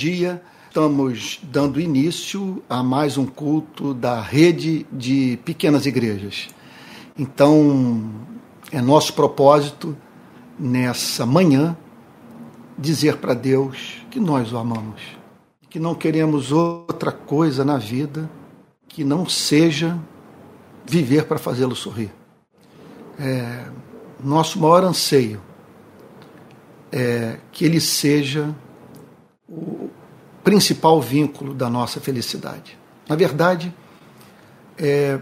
dia estamos dando início a mais um culto da rede de pequenas igrejas. Então, é nosso propósito nessa manhã dizer para Deus que nós o amamos, que não queremos outra coisa na vida que não seja viver para fazê-lo sorrir. É, nosso maior anseio é que ele seja principal vínculo da nossa felicidade. Na verdade, é,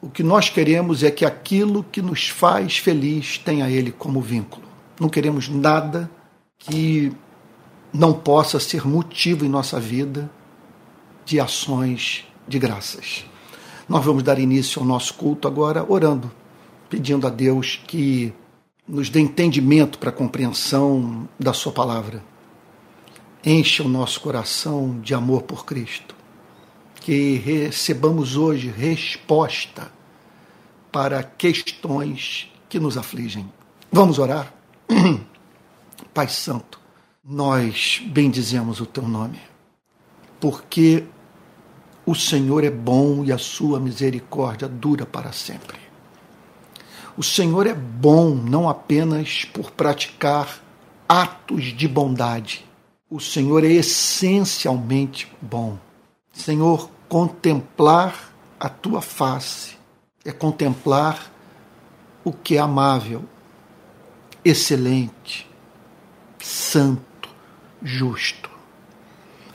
o que nós queremos é que aquilo que nos faz feliz tenha ele como vínculo. Não queremos nada que não possa ser motivo em nossa vida de ações de graças. Nós vamos dar início ao nosso culto agora orando, pedindo a Deus que nos dê entendimento para a compreensão da Sua palavra. Encha o nosso coração de amor por Cristo. Que recebamos hoje resposta para questões que nos afligem. Vamos orar? Pai Santo, nós bendizemos o teu nome, porque o Senhor é bom e a sua misericórdia dura para sempre. O Senhor é bom não apenas por praticar atos de bondade. O Senhor é essencialmente bom. Senhor, contemplar a tua face é contemplar o que é amável, excelente, santo, justo.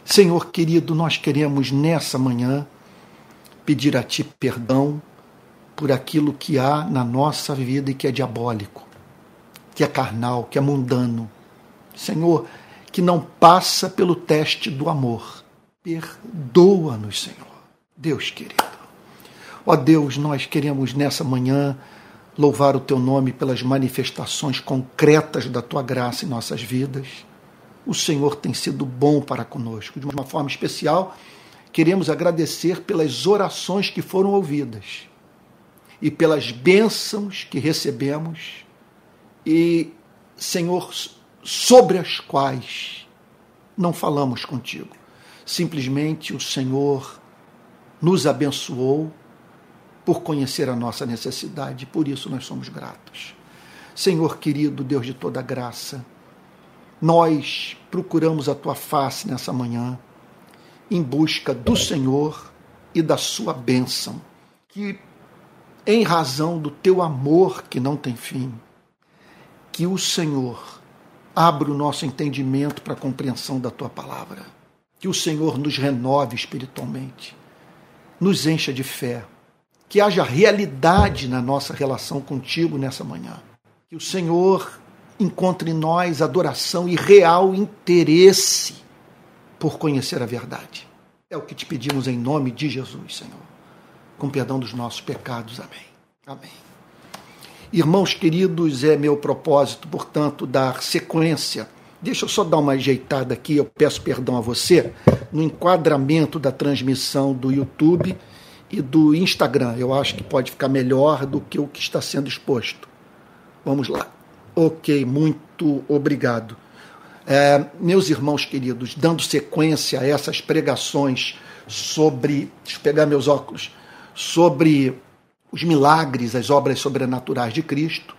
Senhor querido, nós queremos nessa manhã pedir a Ti perdão por aquilo que há na nossa vida e que é diabólico, que é carnal, que é mundano. Senhor, que não passa pelo teste do amor. Perdoa-nos, Senhor. Deus querido. Ó Deus, nós queremos nessa manhã louvar o teu nome pelas manifestações concretas da tua graça em nossas vidas. O Senhor tem sido bom para conosco. De uma forma especial, queremos agradecer pelas orações que foram ouvidas e pelas bênçãos que recebemos e, Senhor, sobre as quais não falamos contigo. Simplesmente o Senhor nos abençoou por conhecer a nossa necessidade, por isso nós somos gratos. Senhor querido, Deus de toda graça, nós procuramos a tua face nessa manhã em busca do Senhor e da sua bênção, que em razão do teu amor que não tem fim, que o Senhor abra o nosso entendimento para a compreensão da tua palavra, que o Senhor nos renove espiritualmente, nos encha de fé, que haja realidade na nossa relação contigo nessa manhã, que o Senhor encontre em nós adoração e real interesse por conhecer a verdade. É o que te pedimos em nome de Jesus, Senhor com perdão dos nossos pecados. Amém. Amém. Irmãos queridos, é meu propósito, portanto, dar sequência. Deixa eu só dar uma ajeitada aqui, eu peço perdão a você, no enquadramento da transmissão do YouTube e do Instagram. Eu acho que pode ficar melhor do que o que está sendo exposto. Vamos lá. Ok, muito obrigado. É, meus irmãos queridos, dando sequência a essas pregações sobre. Deixa eu pegar meus óculos sobre os milagres, as obras sobrenaturais de Cristo,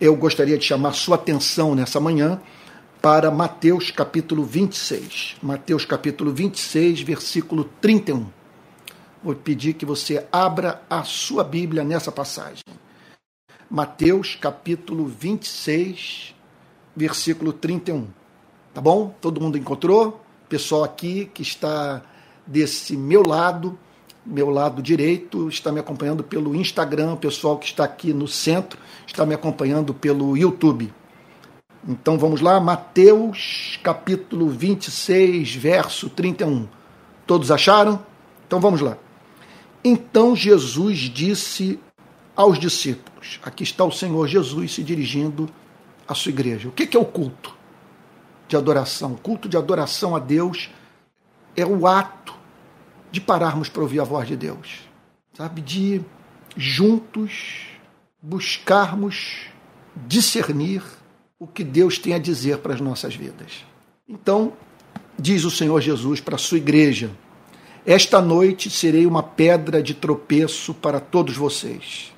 eu gostaria de chamar sua atenção nessa manhã para Mateus capítulo 26. Mateus capítulo 26, versículo 31. Vou pedir que você abra a sua Bíblia nessa passagem. Mateus capítulo 26, versículo 31. Tá bom? Todo mundo encontrou? Pessoal aqui que está desse meu lado, meu lado direito está me acompanhando pelo Instagram, o pessoal que está aqui no centro está me acompanhando pelo YouTube. Então vamos lá, Mateus capítulo 26, verso 31. Todos acharam? Então vamos lá. Então Jesus disse aos discípulos: Aqui está o Senhor Jesus se dirigindo à sua igreja. O que é o culto de adoração? O culto de adoração a Deus é o ato de pararmos para ouvir a voz de Deus, sabe? De juntos buscarmos discernir o que Deus tem a dizer para as nossas vidas. Então, diz o Senhor Jesus para a sua igreja: Esta noite serei uma pedra de tropeço para todos vocês.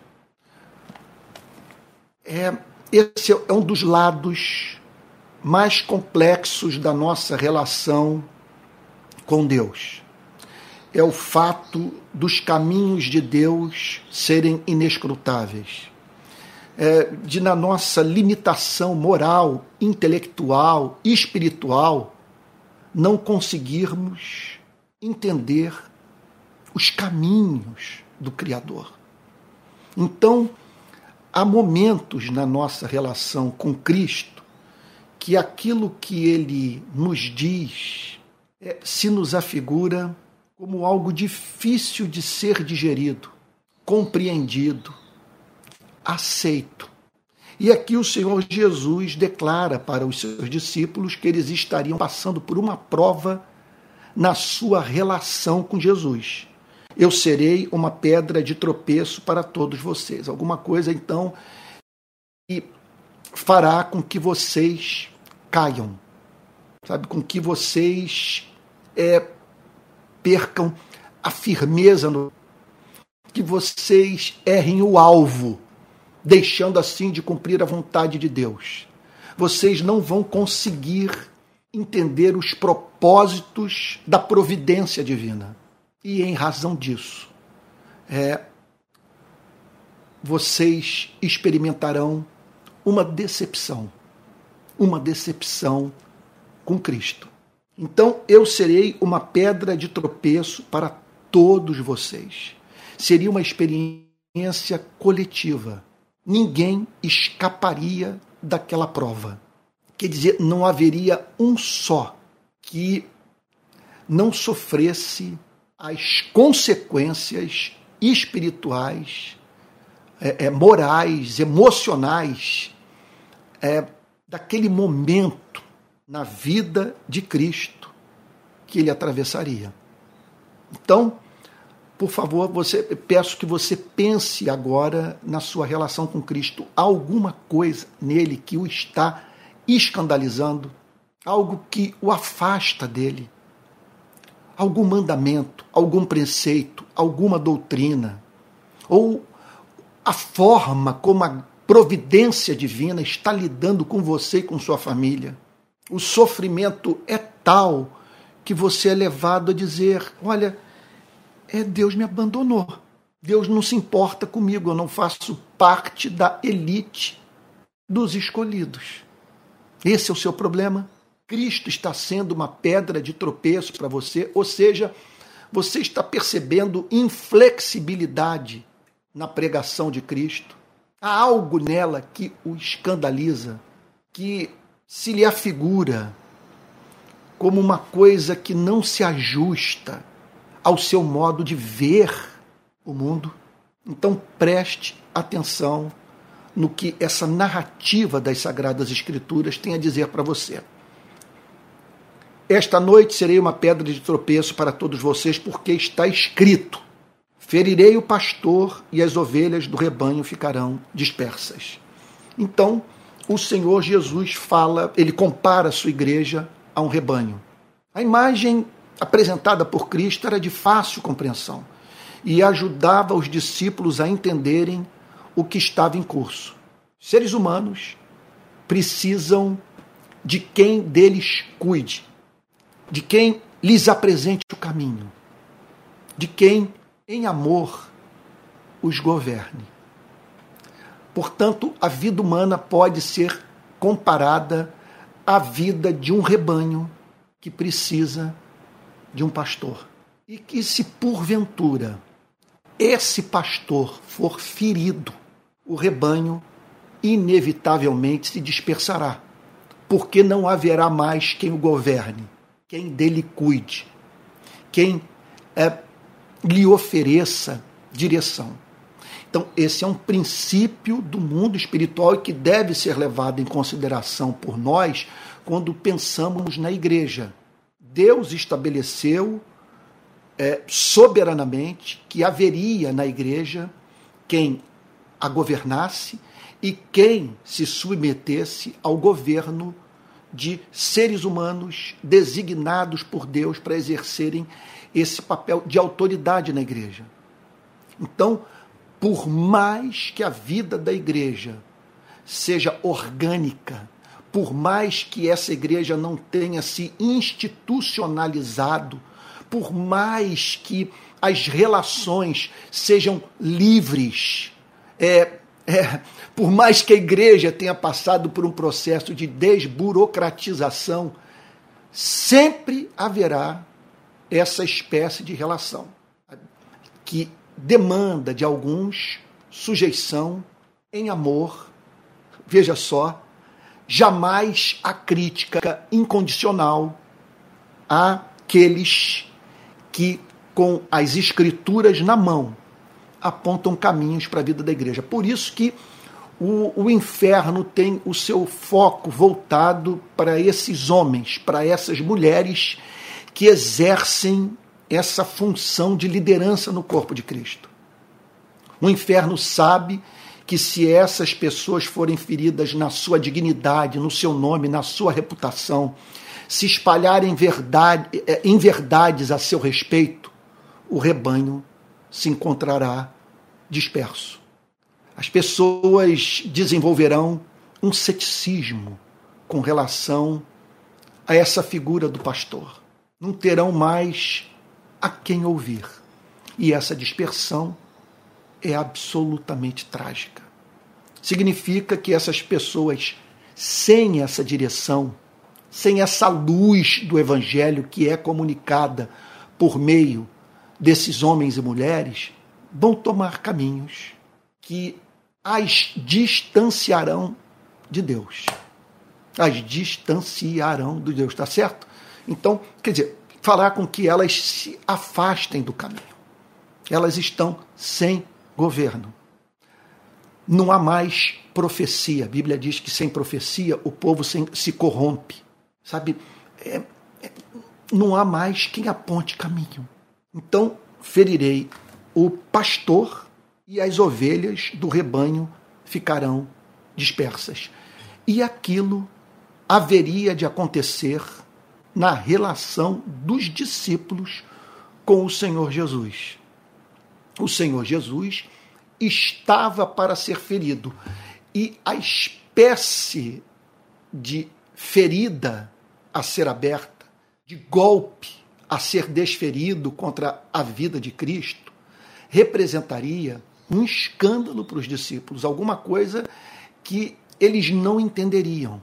É, esse é um dos lados mais complexos da nossa relação com Deus. É o fato dos caminhos de Deus serem inescrutáveis. É, de, na nossa limitação moral, intelectual, espiritual, não conseguirmos entender os caminhos do Criador. Então, há momentos na nossa relação com Cristo que aquilo que ele nos diz é, se nos afigura como algo difícil de ser digerido, compreendido, aceito. E aqui o Senhor Jesus declara para os seus discípulos que eles estariam passando por uma prova na sua relação com Jesus. Eu serei uma pedra de tropeço para todos vocês. Alguma coisa, então, que fará com que vocês caiam, sabe? Com que vocês é, percam a firmeza, no, que vocês errem o alvo deixando assim de cumprir a vontade de Deus. Vocês não vão conseguir entender os propósitos da providência divina. E em razão disso, é, vocês experimentarão uma decepção. Uma decepção com Cristo. Então eu serei uma pedra de tropeço para todos vocês. Seria uma experiência coletiva ninguém escaparia daquela prova. Quer dizer, não haveria um só que não sofresse as consequências espirituais, é, é, morais, emocionais é, daquele momento na vida de Cristo que ele atravessaria. Então, por favor, você, peço que você pense agora na sua relação com Cristo. Há alguma coisa nele que o está escandalizando? Algo que o afasta dele? Algum mandamento, algum preceito, alguma doutrina? Ou a forma como a providência divina está lidando com você e com sua família? O sofrimento é tal que você é levado a dizer: olha é Deus me abandonou. Deus não se importa comigo, eu não faço parte da elite dos escolhidos. Esse é o seu problema. Cristo está sendo uma pedra de tropeço para você, ou seja, você está percebendo inflexibilidade na pregação de Cristo. Há algo nela que o escandaliza, que se lhe afigura como uma coisa que não se ajusta ao seu modo de ver o mundo. Então preste atenção no que essa narrativa das Sagradas Escrituras tem a dizer para você. Esta noite serei uma pedra de tropeço para todos vocês, porque está escrito: ferirei o pastor e as ovelhas do rebanho ficarão dispersas. Então, o Senhor Jesus fala, ele compara a sua igreja a um rebanho. A imagem apresentada por Cristo era de fácil compreensão e ajudava os discípulos a entenderem o que estava em curso. Seres humanos precisam de quem deles cuide, de quem lhes apresente o caminho, de quem, em amor, os governe. Portanto, a vida humana pode ser comparada à vida de um rebanho que precisa de um pastor. E que, se porventura esse pastor for ferido, o rebanho inevitavelmente se dispersará, porque não haverá mais quem o governe, quem dele cuide, quem é, lhe ofereça direção. Então, esse é um princípio do mundo espiritual e que deve ser levado em consideração por nós quando pensamos na igreja. Deus estabeleceu é, soberanamente que haveria na igreja quem a governasse e quem se submetesse ao governo de seres humanos designados por Deus para exercerem esse papel de autoridade na igreja. Então, por mais que a vida da igreja seja orgânica, por mais que essa igreja não tenha se institucionalizado, por mais que as relações sejam livres, é, é, por mais que a igreja tenha passado por um processo de desburocratização, sempre haverá essa espécie de relação que demanda de alguns sujeição em amor. Veja só, jamais a crítica incondicional àqueles que, com as escrituras na mão, apontam caminhos para a vida da igreja. Por isso que o, o inferno tem o seu foco voltado para esses homens, para essas mulheres que exercem essa função de liderança no corpo de Cristo. O inferno sabe que se essas pessoas forem feridas na sua dignidade, no seu nome, na sua reputação, se espalharem verdade, eh, em verdades a seu respeito, o rebanho se encontrará disperso. As pessoas desenvolverão um ceticismo com relação a essa figura do pastor. Não terão mais a quem ouvir. E essa dispersão é absolutamente trágica. Significa que essas pessoas, sem essa direção, sem essa luz do Evangelho que é comunicada por meio desses homens e mulheres, vão tomar caminhos que as distanciarão de Deus. As distanciarão de Deus, tá certo? Então, quer dizer, falar com que elas se afastem do caminho. Elas estão sem governo. Não há mais profecia. A Bíblia diz que sem profecia o povo se corrompe. Sabe? É, é, não há mais quem aponte caminho. Então, ferirei o pastor e as ovelhas do rebanho ficarão dispersas. E aquilo haveria de acontecer na relação dos discípulos com o Senhor Jesus. O Senhor Jesus estava para ser ferido e a espécie de ferida a ser aberta, de golpe a ser desferido contra a vida de Cristo, representaria um escândalo para os discípulos, alguma coisa que eles não entenderiam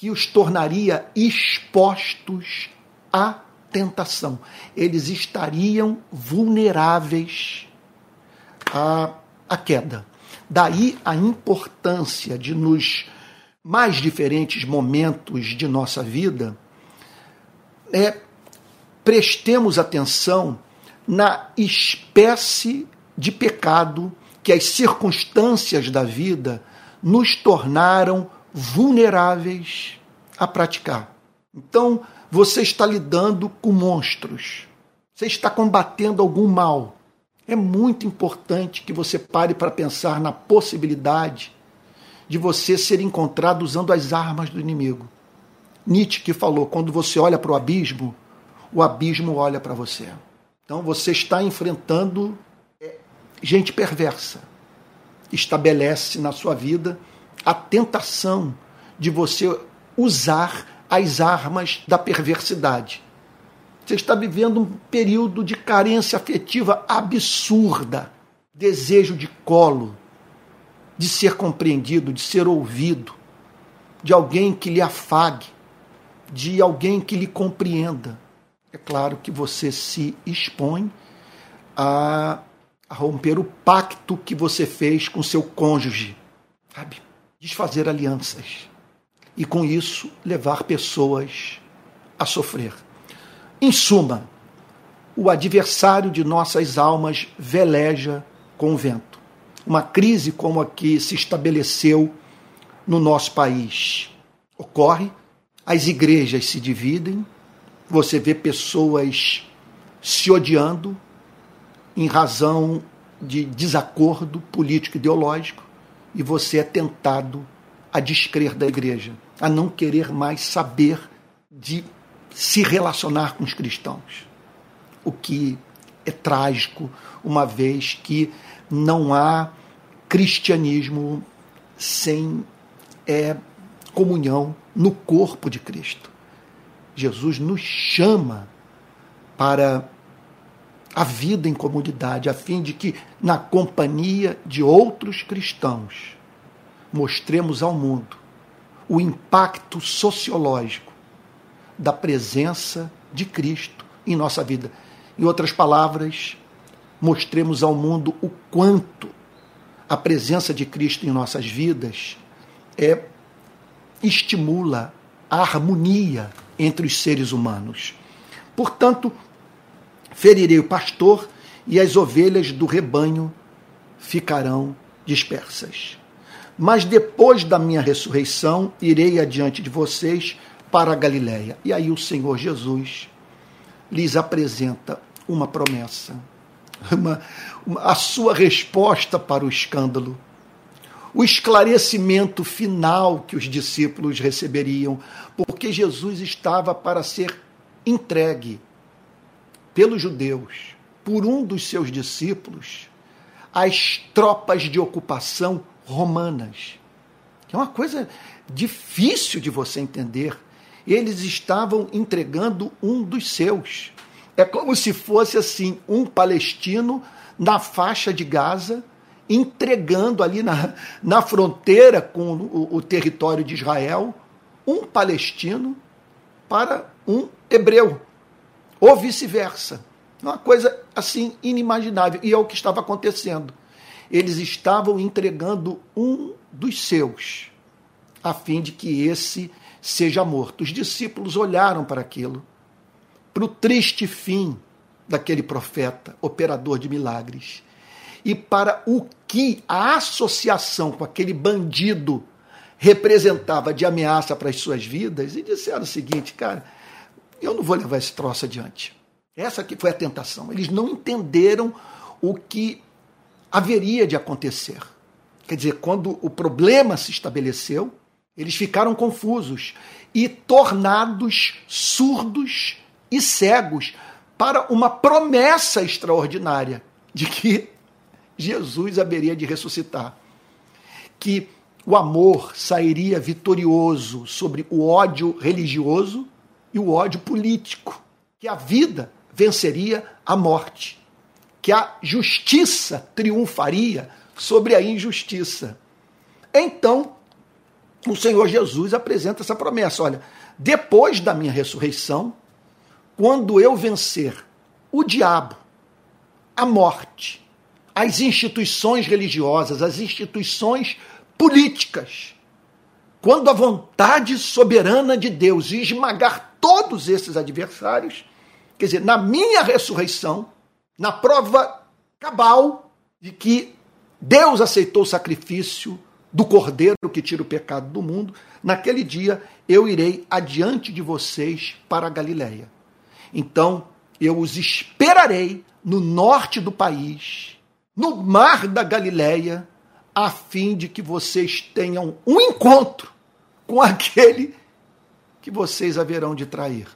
que os tornaria expostos à tentação. Eles estariam vulneráveis à, à queda. Daí a importância de, nos mais diferentes momentos de nossa vida, é, prestemos atenção na espécie de pecado que as circunstâncias da vida nos tornaram vulneráveis a praticar. Então, você está lidando com monstros. Você está combatendo algum mal. É muito importante que você pare para pensar na possibilidade de você ser encontrado usando as armas do inimigo. Nietzsche que falou: quando você olha para o abismo, o abismo olha para você. Então você está enfrentando é, gente perversa. Estabelece na sua vida a tentação de você usar as armas da perversidade. Você está vivendo um período de carência afetiva absurda, desejo de colo, de ser compreendido, de ser ouvido, de alguém que lhe afague, de alguém que lhe compreenda. É claro que você se expõe a, a romper o pacto que você fez com seu cônjuge, sabe? Desfazer alianças e, com isso, levar pessoas a sofrer. Em suma, o adversário de nossas almas veleja com o vento. Uma crise como a que se estabeleceu no nosso país ocorre, as igrejas se dividem, você vê pessoas se odiando em razão de desacordo político ideológico e você é tentado a descrer da igreja. a não querer mais saber de se relacionar com os cristãos. O que é trágico, uma vez que não há cristianismo sem é, comunhão no corpo de Cristo. Jesus nos chama para a vida em comunidade, a fim de que, na companhia de outros cristãos, mostremos ao mundo o impacto sociológico da presença de Cristo em nossa vida. Em outras palavras, mostremos ao mundo o quanto a presença de Cristo em nossas vidas é estimula a harmonia entre os seres humanos. Portanto, ferirei o pastor e as ovelhas do rebanho ficarão dispersas. Mas depois da minha ressurreição, irei adiante de vocês para a Galiléia. E aí o Senhor Jesus lhes apresenta uma promessa, uma, uma, a sua resposta para o escândalo, o esclarecimento final que os discípulos receberiam, porque Jesus estava para ser entregue pelos judeus, por um dos seus discípulos, às tropas de ocupação romanas. É uma coisa difícil de você entender. Eles estavam entregando um dos seus. É como se fosse assim, um palestino na faixa de Gaza, entregando ali na, na fronteira com o, o território de Israel, um palestino para um hebreu, ou vice-versa. Uma coisa assim inimaginável. E é o que estava acontecendo eles estavam entregando um dos seus, a fim de que esse seja morto. Os discípulos olharam para aquilo, para o triste fim daquele profeta, operador de milagres, e para o que a associação com aquele bandido representava de ameaça para as suas vidas, e disseram o seguinte, cara, eu não vou levar esse troço adiante. Essa que foi a tentação. Eles não entenderam o que haveria de acontecer. Quer dizer, quando o problema se estabeleceu, eles ficaram confusos e tornados surdos e cegos para uma promessa extraordinária de que Jesus haveria de ressuscitar. Que o amor sairia vitorioso sobre o ódio religioso e o ódio político. Que a vida venceria a morte que a justiça triunfaria sobre a injustiça. Então, o Senhor Jesus apresenta essa promessa: olha, depois da minha ressurreição, quando eu vencer o diabo, a morte, as instituições religiosas, as instituições políticas, quando a vontade soberana de Deus esmagar todos esses adversários, quer dizer, na minha ressurreição, na prova cabal de que Deus aceitou o sacrifício do cordeiro que tira o pecado do mundo, naquele dia eu irei adiante de vocês para a Galiléia. Então eu os esperarei no norte do país, no mar da Galiléia, a fim de que vocês tenham um encontro com aquele que vocês haverão de trair.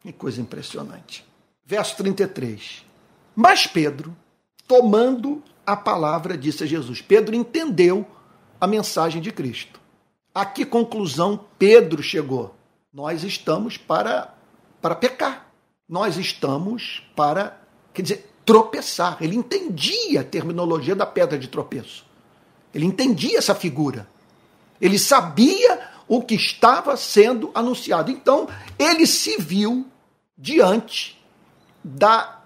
Que coisa impressionante. Verso 33. Mas Pedro, tomando a palavra, disse a Jesus. Pedro entendeu a mensagem de Cristo. A que conclusão Pedro chegou? Nós estamos para, para pecar. Nós estamos para, quer dizer, tropeçar. Ele entendia a terminologia da pedra de tropeço. Ele entendia essa figura. Ele sabia o que estava sendo anunciado. Então, ele se viu diante da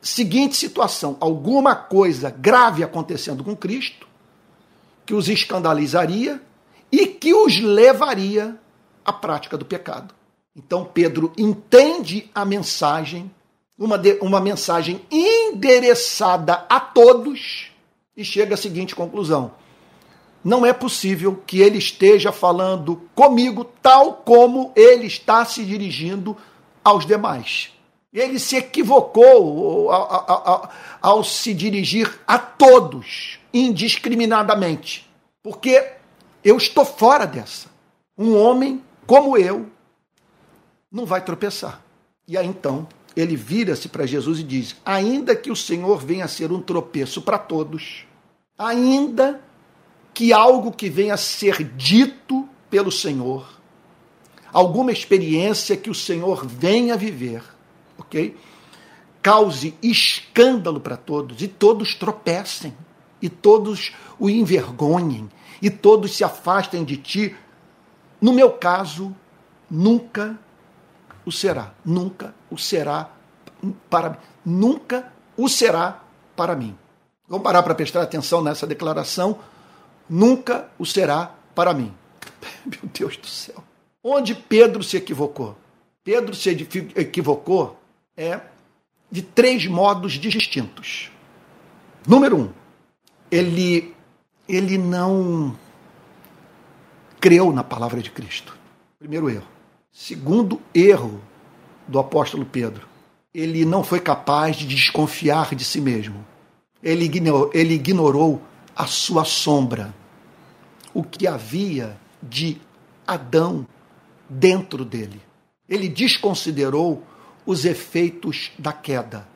seguinte situação: alguma coisa grave acontecendo com Cristo, que os escandalizaria e que os levaria à prática do pecado. Então Pedro entende a mensagem, uma, de, uma mensagem endereçada a todos, e chega à seguinte conclusão: não é possível que ele esteja falando comigo tal como ele está se dirigindo aos demais. Ele se equivocou ao, ao, ao, se dirigir a todos indiscriminadamente, porque eu estou fora dessa. Um homem como eu, não vai tropeçar. E aí então ele vira-se para Jesus e diz: Ainda que o Senhor venha a ser um tropeço para todos, ainda que algo que venha a ser dito pelo Senhor, alguma experiência que o Senhor venha a viver, ok? Cause escândalo para todos e todos tropecem e todos o envergonhem e todos se afastem de ti. No meu caso, nunca o será. Nunca o será para mim. Nunca o será para mim. Vamos parar para prestar atenção nessa declaração. Nunca o será para mim. Meu Deus do céu. Onde Pedro se equivocou? Pedro se equivocou é de três modos distintos. Número um, ele, ele não creu na palavra de Cristo. Primeiro erro. Segundo erro do apóstolo Pedro, ele não foi capaz de desconfiar de si mesmo. Ele ignorou, ele ignorou a sua sombra, o que havia de Adão dentro dele. Ele desconsiderou os efeitos da queda,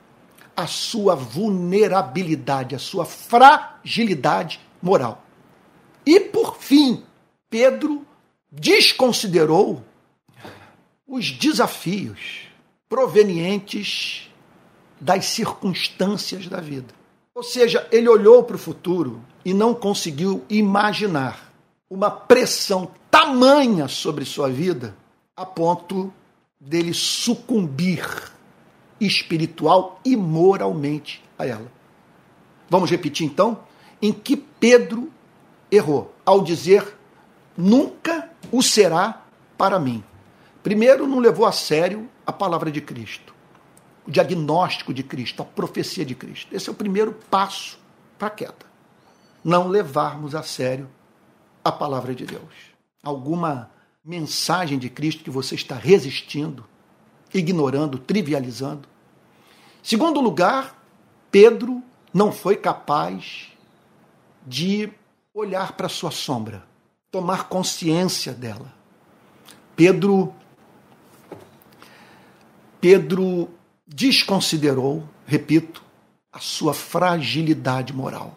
a sua vulnerabilidade, a sua fragilidade moral. E, por fim, Pedro desconsiderou os desafios provenientes das circunstâncias da vida. Ou seja, ele olhou para o futuro e não conseguiu imaginar uma pressão tamanha sobre sua vida a ponto dele sucumbir espiritual e moralmente a ela. Vamos repetir então? Em que Pedro errou ao dizer: nunca o será para mim. Primeiro, não levou a sério a palavra de Cristo, o diagnóstico de Cristo, a profecia de Cristo. Esse é o primeiro passo para a queda. Não levarmos a sério a palavra de Deus. Alguma mensagem de Cristo que você está resistindo, ignorando, trivializando. Segundo lugar, Pedro não foi capaz de olhar para sua sombra, tomar consciência dela. Pedro Pedro desconsiderou, repito, a sua fragilidade moral.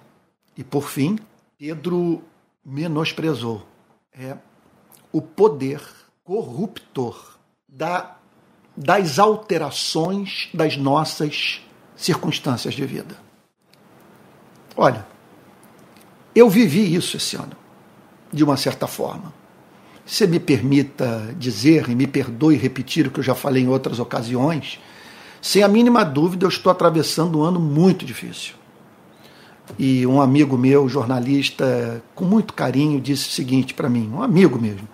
E por fim, Pedro menosprezou é, o poder corruptor da, das alterações das nossas circunstâncias de vida. Olha, eu vivi isso esse ano, de uma certa forma se me permita dizer, e me perdoe repetir o que eu já falei em outras ocasiões, sem a mínima dúvida eu estou atravessando um ano muito difícil. E um amigo meu, jornalista, com muito carinho, disse o seguinte para mim, um amigo mesmo,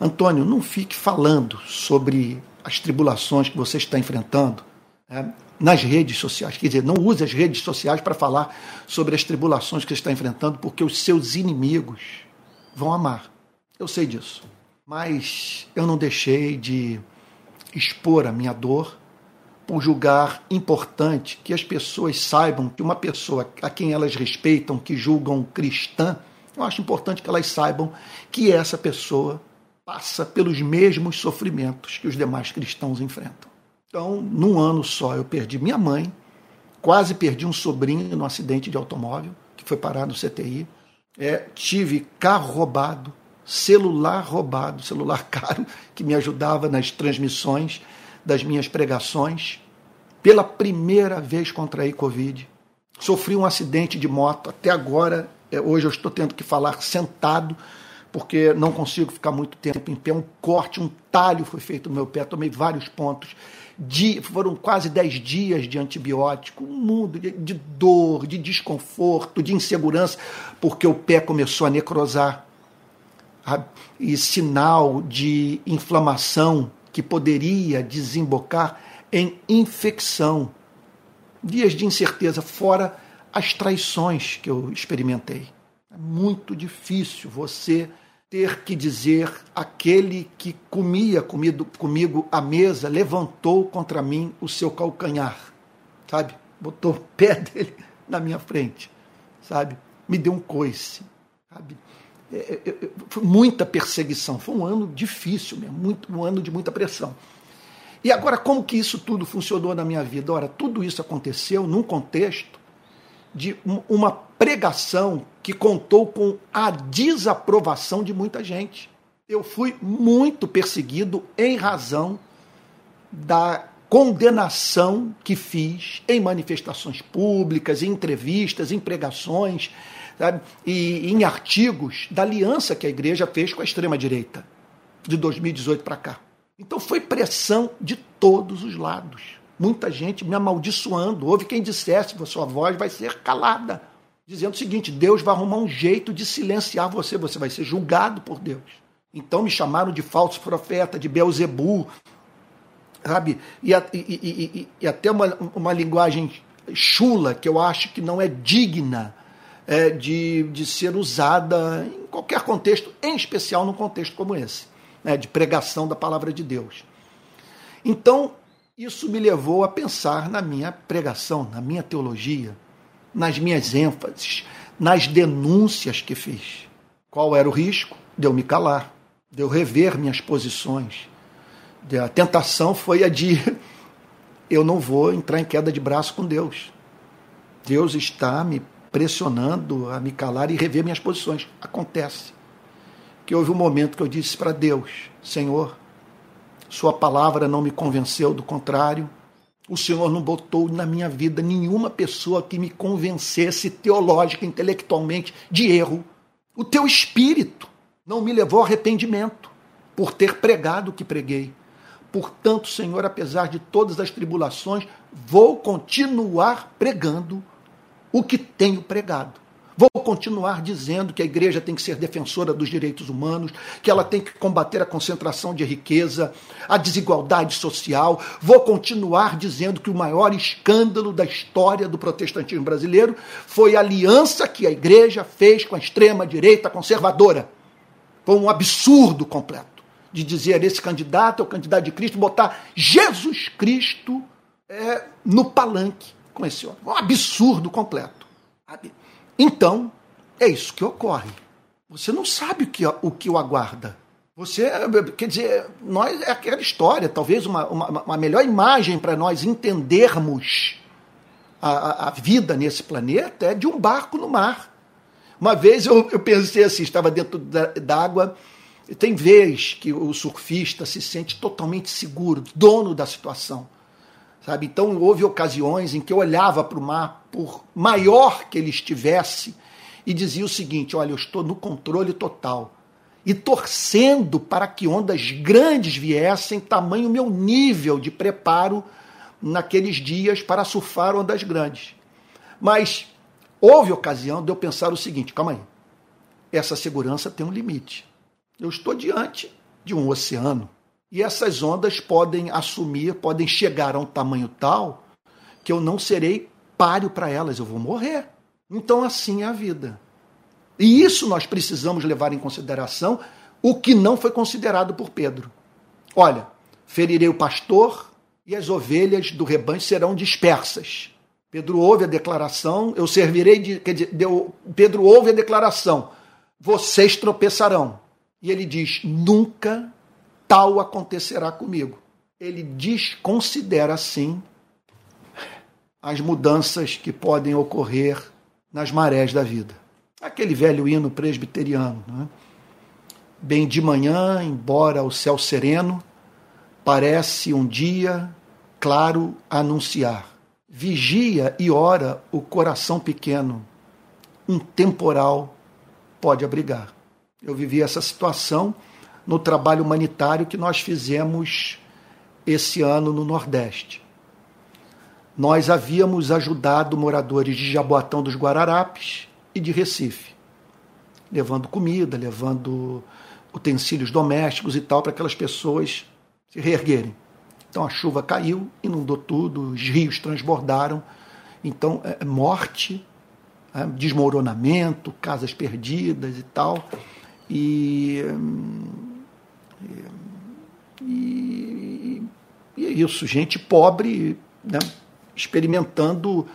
Antônio, não fique falando sobre as tribulações que você está enfrentando né, nas redes sociais. Quer dizer, não use as redes sociais para falar sobre as tribulações que você está enfrentando, porque os seus inimigos vão amar. Eu sei disso. Mas eu não deixei de expor a minha dor julgar importante que as pessoas saibam que uma pessoa a quem elas respeitam, que julgam cristã, eu acho importante que elas saibam que essa pessoa passa pelos mesmos sofrimentos que os demais cristãos enfrentam. Então, num ano só, eu perdi minha mãe, quase perdi um sobrinho no acidente de automóvel, que foi parar no CTI, é, tive carro roubado, celular roubado, celular caro, que me ajudava nas transmissões das minhas pregações. Pela primeira vez contraí Covid. Sofri um acidente de moto. Até agora, é, hoje eu estou tendo que falar sentado, porque não consigo ficar muito tempo em pé. Um corte, um talho foi feito no meu pé. Tomei vários pontos. De, foram quase dez dias de antibiótico, um mundo de, de dor, de desconforto, de insegurança, porque o pé começou a necrosar e sinal de inflamação que poderia desembocar em infecção. Dias de incerteza, fora as traições que eu experimentei. É muito difícil você ter que dizer aquele que comia comido, comigo à mesa levantou contra mim o seu calcanhar, sabe? Botou o pé dele na minha frente, sabe? Me deu um coice, sabe? É, é, é, foi muita perseguição, foi um ano difícil mesmo, muito, um ano de muita pressão. E agora, como que isso tudo funcionou na minha vida? Ora, tudo isso aconteceu num contexto de uma pregação que contou com a desaprovação de muita gente. Eu fui muito perseguido em razão da condenação que fiz em manifestações públicas, em entrevistas, em pregações sabe? e em artigos da aliança que a igreja fez com a extrema-direita de 2018 para cá. Então foi pressão de todos os lados. Muita gente me amaldiçoando. Houve quem dissesse: sua voz vai ser calada. Dizendo o seguinte: Deus vai arrumar um jeito de silenciar você, você vai ser julgado por Deus. Então me chamaram de falso profeta, de Beuzebu, sabe? E, e, e, e, até uma, uma linguagem chula que eu acho que não é digna é, de, de ser usada em qualquer contexto, em especial num contexto como esse, né, de pregação da palavra de Deus. Então, isso me levou a pensar na minha pregação, na minha teologia, nas minhas ênfases, nas denúncias que fiz. Qual era o risco? De eu me calar, de eu rever minhas posições. A tentação foi a de eu não vou entrar em queda de braço com Deus. Deus está me pressionando a me calar e rever minhas posições. Acontece que houve um momento que eu disse para Deus: Senhor, Sua palavra não me convenceu, do contrário, o Senhor não botou na minha vida nenhuma pessoa que me convencesse teológica, intelectualmente, de erro. O teu espírito não me levou ao arrependimento por ter pregado o que preguei. Portanto, Senhor, apesar de todas as tribulações, vou continuar pregando o que tenho pregado. Vou continuar dizendo que a igreja tem que ser defensora dos direitos humanos, que ela tem que combater a concentração de riqueza, a desigualdade social. Vou continuar dizendo que o maior escândalo da história do protestantismo brasileiro foi a aliança que a igreja fez com a extrema-direita conservadora. Foi um absurdo completo de dizer esse candidato é o candidato de Cristo, botar Jesus Cristo é, no palanque com esse homem. Um absurdo completo. Então, é isso que ocorre. Você não sabe o que, o que o aguarda. Você, quer dizer, nós é aquela história, talvez uma, uma, uma melhor imagem para nós entendermos a, a, vida nesse planeta é de um barco no mar. Uma vez eu, eu pensei assim, estava dentro d'água, tem vez que o surfista se sente totalmente seguro, dono da situação. Sabe? Então houve ocasiões em que eu olhava para o mar, por maior que ele estivesse, e dizia o seguinte: olha, eu estou no controle total. E torcendo para que ondas grandes viessem, tamanho meu nível de preparo naqueles dias para surfar ondas grandes. Mas houve ocasião de eu pensar o seguinte: calma aí, essa segurança tem um limite. Eu estou diante de um oceano e essas ondas podem assumir, podem chegar a um tamanho tal que eu não serei páreo para elas, eu vou morrer. Então, assim é a vida. E isso nós precisamos levar em consideração, o que não foi considerado por Pedro. Olha, ferirei o pastor e as ovelhas do rebanho serão dispersas. Pedro ouve a declaração, eu servirei de. Quer dizer, deu, Pedro ouve a declaração, vocês tropeçarão. E ele diz: nunca tal acontecerá comigo. Ele desconsidera, assim, as mudanças que podem ocorrer nas marés da vida. Aquele velho hino presbiteriano. Né? Bem de manhã, embora o céu sereno, parece um dia claro anunciar. Vigia e ora o coração pequeno, um temporal pode abrigar. Eu vivi essa situação no trabalho humanitário que nós fizemos esse ano no Nordeste. Nós havíamos ajudado moradores de Jaboatão dos Guararapes e de Recife, levando comida, levando utensílios domésticos e tal para aquelas pessoas se reerguerem. Então a chuva caiu, inundou tudo, os rios transbordaram. Então, é, morte, é, desmoronamento, casas perdidas e tal. E hum, e, e é isso, gente pobre né, experimentando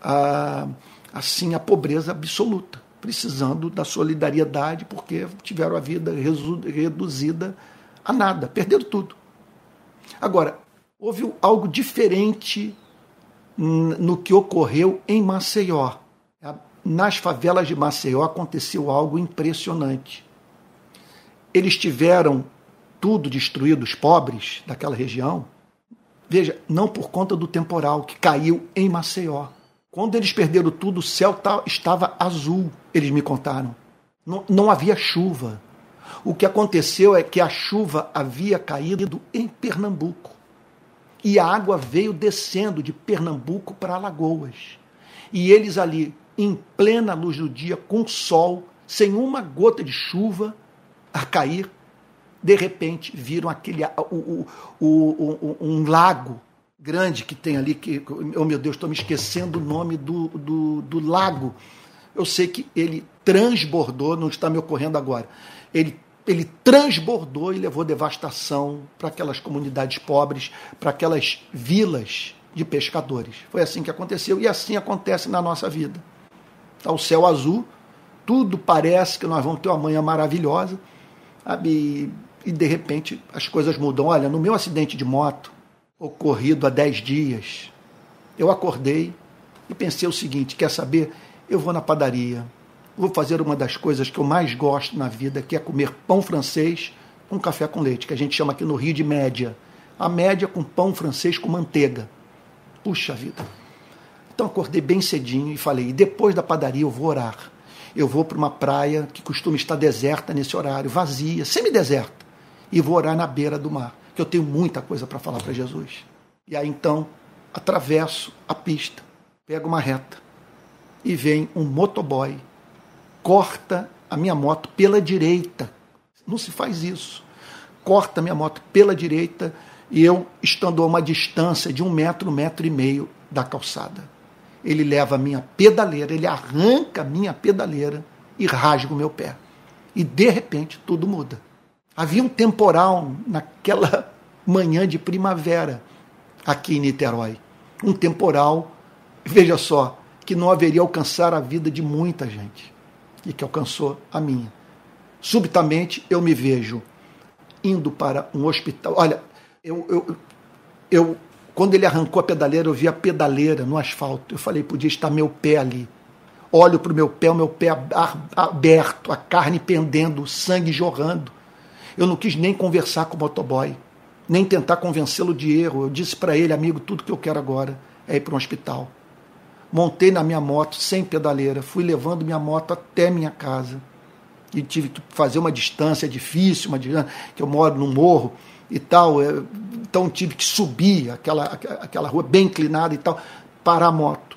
a, assim a pobreza absoluta. precisando da solidariedade porque tiveram a vida reduzida a nada, perderam tudo. Agora, houve algo diferente no que ocorreu em Maceió. Nas favelas de Maceió aconteceu algo impressionante. Eles tiveram tudo destruído, os pobres daquela região. Veja, não por conta do temporal que caiu em Maceió. Quando eles perderam tudo, o céu estava azul, eles me contaram. Não, não havia chuva. O que aconteceu é que a chuva havia caído em Pernambuco. E a água veio descendo de Pernambuco para Alagoas. E eles ali, em plena luz do dia, com sol, sem uma gota de chuva a cair, de repente viram aquele o, o, o, um lago grande que tem ali, que, oh meu Deus, estou me esquecendo o nome do, do, do lago. Eu sei que ele transbordou, não está me ocorrendo agora. Ele ele transbordou e levou devastação para aquelas comunidades pobres, para aquelas vilas de pescadores. Foi assim que aconteceu e assim acontece na nossa vida. Está o céu azul, tudo parece que nós vamos ter uma manhã maravilhosa, sabe? E de repente as coisas mudam. Olha, no meu acidente de moto, ocorrido há 10 dias, eu acordei e pensei o seguinte: quer saber? Eu vou na padaria, vou fazer uma das coisas que eu mais gosto na vida, que é comer pão francês com café com leite, que a gente chama aqui no Rio de média. A média com pão francês com manteiga. Puxa vida. Então acordei bem cedinho e falei: e depois da padaria eu vou orar. Eu vou para uma praia que costuma estar deserta nesse horário, vazia, semi-deserta, e vou orar na beira do mar, que eu tenho muita coisa para falar para Jesus. E aí então atravesso a pista, pego uma reta e vem um motoboy corta a minha moto pela direita. Não se faz isso. Corta a minha moto pela direita e eu estando a uma distância de um metro, metro e meio da calçada. Ele leva a minha pedaleira, ele arranca a minha pedaleira e rasga o meu pé. E de repente tudo muda. Havia um temporal naquela manhã de primavera aqui em Niterói. Um temporal, veja só, que não haveria alcançar a vida de muita gente e que alcançou a minha. Subitamente eu me vejo indo para um hospital. Olha, eu, eu, eu quando ele arrancou a pedaleira, eu vi a pedaleira no asfalto. Eu falei, podia estar meu pé ali. Olho para o meu pé, o meu pé aberto, a carne pendendo, o sangue jorrando. Eu não quis nem conversar com o motoboy, nem tentar convencê-lo de erro. Eu disse para ele, amigo, tudo que eu quero agora é ir para um hospital montei na minha moto sem pedaleira, fui levando minha moto até minha casa. E tive que fazer uma distância difícil, uma distância, que eu moro no morro e tal. É, então tive que subir aquela, aquela rua bem inclinada e tal, parar a moto,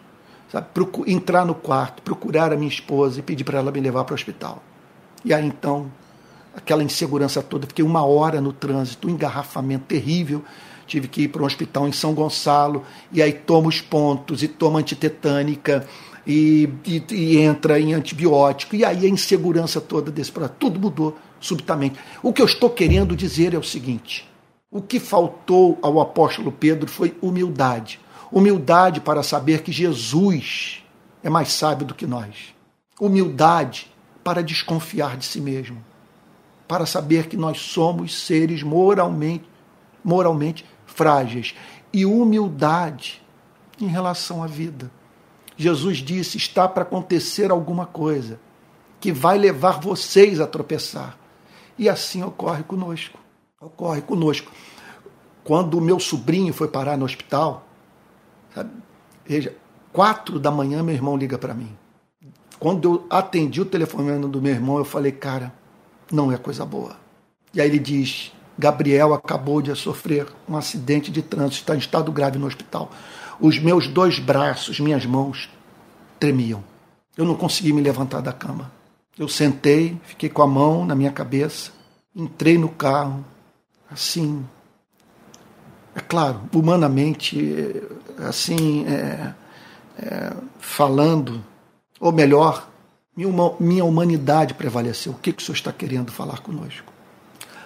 sabe? entrar no quarto, procurar a minha esposa e pedir para ela me levar para o hospital. E aí então, aquela insegurança toda, fiquei uma hora no trânsito, um engarrafamento terrível tive que ir para um hospital em São Gonçalo, e aí toma os pontos, e toma antitetânica, e, e, e entra em antibiótico, e aí a insegurança toda desse processo, tudo mudou subitamente. O que eu estou querendo dizer é o seguinte: o que faltou ao apóstolo Pedro foi humildade. Humildade para saber que Jesus é mais sábio do que nós. Humildade para desconfiar de si mesmo. Para saber que nós somos seres moralmente, moralmente frágeis e humildade em relação à vida. Jesus disse: está para acontecer alguma coisa que vai levar vocês a tropeçar. E assim ocorre conosco. Ocorre conosco. Quando o meu sobrinho foi parar no hospital, sabe? veja, quatro da manhã meu irmão liga para mim. Quando eu atendi o telefonema do meu irmão, eu falei, cara, não é coisa boa. E aí ele diz: Gabriel acabou de sofrer um acidente de trânsito, está em estado grave no hospital. Os meus dois braços, minhas mãos tremiam. Eu não consegui me levantar da cama. Eu sentei, fiquei com a mão na minha cabeça, entrei no carro, assim. É claro, humanamente, assim, é, é, falando, ou melhor, minha humanidade prevaleceu. O que, que o senhor está querendo falar conosco?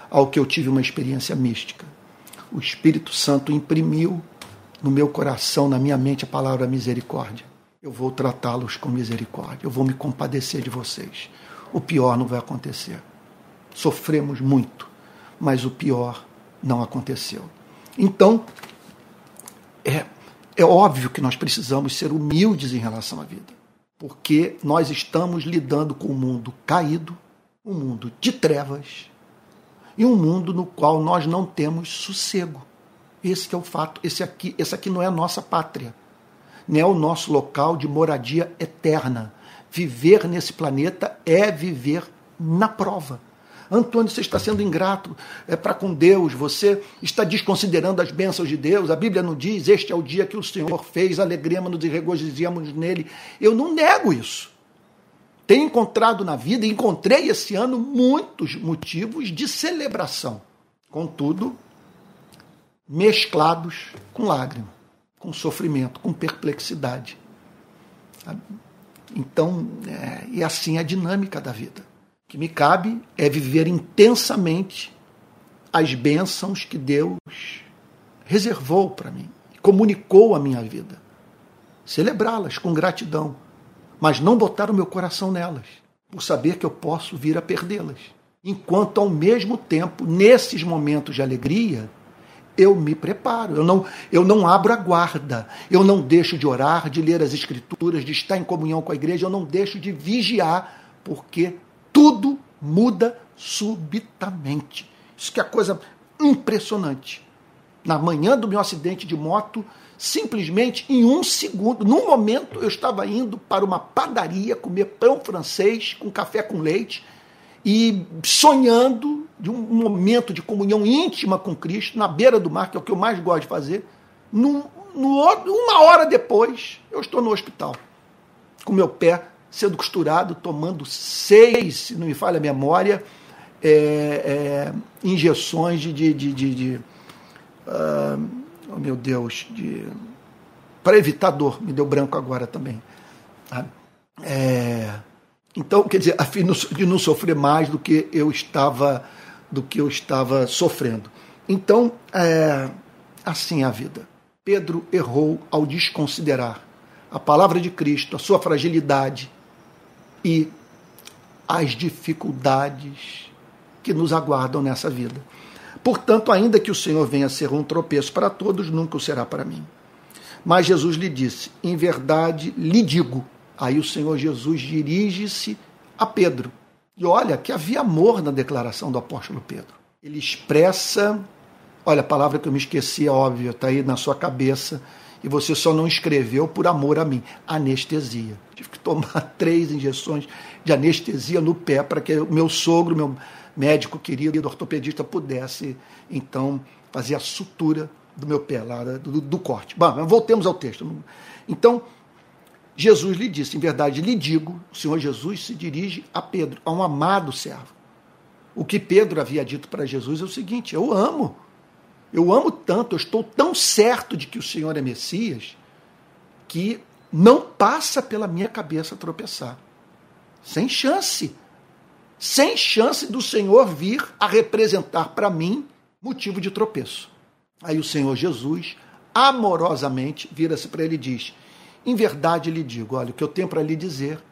ao que eu tive uma experiência mística. O Espírito Santo imprimiu no meu coração, na minha mente, a palavra misericórdia. eu vou tratá-los com misericórdia, eu vou me compadecer de vocês. O pior não vai acontecer. Sofremos muito, mas o pior não aconteceu. Então, é, é óbvio que nós precisamos ser humildes em relação à vida, porque nós estamos lidando com um mundo caído, um mundo de trevas e um mundo no qual nós não temos sossego. Esse é o fato. Esse aqui, esse aqui não é a nossa pátria, não é o nosso local de moradia eterna. Viver nesse planeta é viver na prova. Antônio, você está sendo ingrato é, para com Deus, você está desconsiderando as bênçãos de Deus. A Bíblia não diz: Este é o dia que o Senhor fez, alegremos-nos e regozijamos nele. Eu não nego isso. Tenho encontrado na vida, encontrei esse ano muitos motivos de celebração. Contudo, mesclados com lágrima, com sofrimento, com perplexidade. Então, é, e assim é a dinâmica da vida. O que me cabe é viver intensamente as bênçãos que Deus reservou para mim, comunicou à minha vida. Celebrá-las com gratidão, mas não botar o meu coração nelas, por saber que eu posso vir a perdê-las. Enquanto, ao mesmo tempo, nesses momentos de alegria, eu me preparo, eu não, eu não abro a guarda, eu não deixo de orar, de ler as escrituras, de estar em comunhão com a igreja, eu não deixo de vigiar, porque tudo muda subitamente. Isso que é coisa impressionante. Na manhã do meu acidente de moto, simplesmente em um segundo, num momento eu estava indo para uma padaria comer pão francês com café com leite e sonhando de um momento de comunhão íntima com Cristo, na beira do mar, que é o que eu mais gosto de fazer, no, no, uma hora depois, eu estou no hospital, com meu pé sendo costurado, tomando seis, se não me falha a memória, é, é, injeções de. de, de, de, de uh, oh meu Deus, de. Para evitar dor, me deu branco agora também. É, então, quer dizer, a fim de não sofrer mais do que eu estava do que eu estava sofrendo. Então, é, assim é a vida. Pedro errou ao desconsiderar a palavra de Cristo, a sua fragilidade e as dificuldades que nos aguardam nessa vida. Portanto, ainda que o Senhor venha a ser um tropeço para todos, nunca o será para mim. Mas Jesus lhe disse: Em verdade lhe digo. Aí o Senhor Jesus dirige-se a Pedro e olha que havia amor na declaração do apóstolo Pedro. Ele expressa, olha, a palavra que eu me esqueci, é óbvia, está aí na sua cabeça, e você só não escreveu por amor a mim. Anestesia. Tive que tomar três injeções de anestesia no pé para que o meu sogro, meu médico querido, ortopedista, pudesse, então, fazer a sutura do meu pé, lá do, do corte. Bom, voltemos ao texto. Então, Jesus lhe disse: Em verdade lhe digo, o Senhor Jesus se dirige a Pedro, a um amado servo. O que Pedro havia dito para Jesus é o seguinte: Eu amo. Eu amo tanto, eu estou tão certo de que o Senhor é Messias, que não passa pela minha cabeça tropeçar. Sem chance. Sem chance do Senhor vir a representar para mim motivo de tropeço. Aí o Senhor Jesus, amorosamente, vira-se para ele e diz: em verdade lhe digo, olha, o que eu tenho para lhe dizer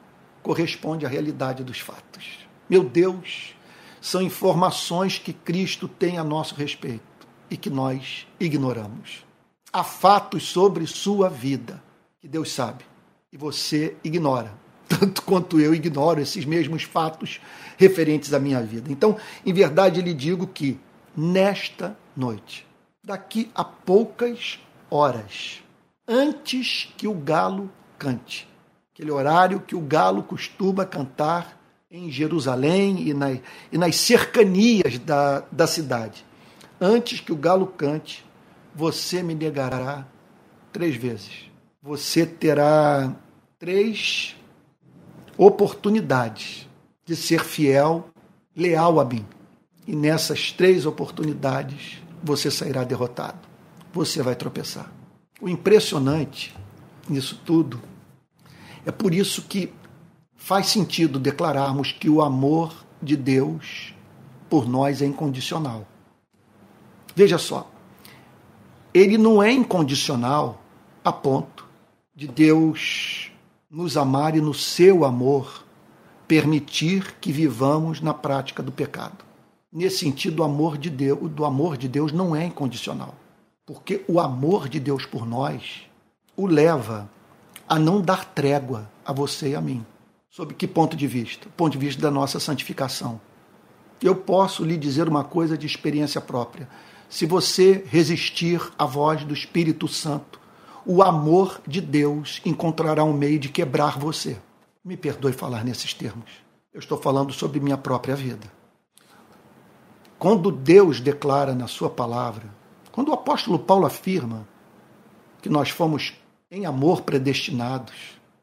corresponde à realidade dos fatos. Meu Deus, são informações que Cristo tem a nosso respeito e que nós ignoramos. Há fatos sobre sua vida que Deus sabe e você ignora, tanto quanto eu ignoro esses mesmos fatos referentes à minha vida. Então, em verdade, lhe digo que nesta noite, daqui a poucas horas, antes que o galo cante. Aquele horário que o galo costuma cantar em Jerusalém e, na, e nas cercanias da, da cidade. Antes que o galo cante, você me negará três vezes. Você terá três oportunidades de ser fiel, leal a mim. E nessas três oportunidades, você sairá derrotado. Você vai tropeçar. O impressionante nisso tudo é por isso que faz sentido declararmos que o amor de Deus por nós é incondicional. Veja só, ele não é incondicional a ponto de Deus nos amar e no seu amor permitir que vivamos na prática do pecado. Nesse sentido, o amor de Deus, do amor de Deus não é incondicional, porque o amor de Deus por nós o leva a não dar trégua a você e a mim. Sob que ponto de vista? Ponto de vista da nossa santificação. Eu posso lhe dizer uma coisa de experiência própria. Se você resistir à voz do Espírito Santo, o amor de Deus encontrará um meio de quebrar você. Me perdoe falar nesses termos. Eu estou falando sobre minha própria vida. Quando Deus declara na sua palavra, quando o apóstolo Paulo afirma que nós fomos em amor predestinados,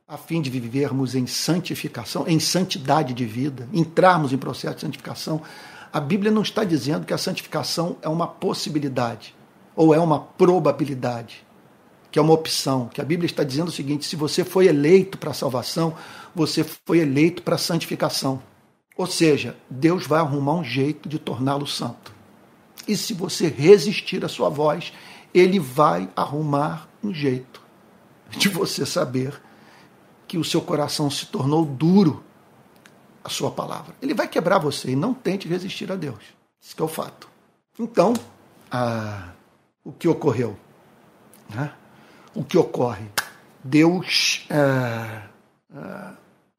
a fim de vivermos em santificação, em santidade de vida, entrarmos em processo de santificação, a Bíblia não está dizendo que a santificação é uma possibilidade ou é uma probabilidade, que é uma opção. Que a Bíblia está dizendo o seguinte: se você foi eleito para a salvação, você foi eleito para a santificação. Ou seja, Deus vai arrumar um jeito de torná-lo santo. E se você resistir à sua voz, ele vai arrumar um jeito de você saber que o seu coração se tornou duro a sua palavra. Ele vai quebrar você e não tente resistir a Deus. Isso é o fato. Então, ah, o que ocorreu? Né? O que ocorre? Deus ah, ah,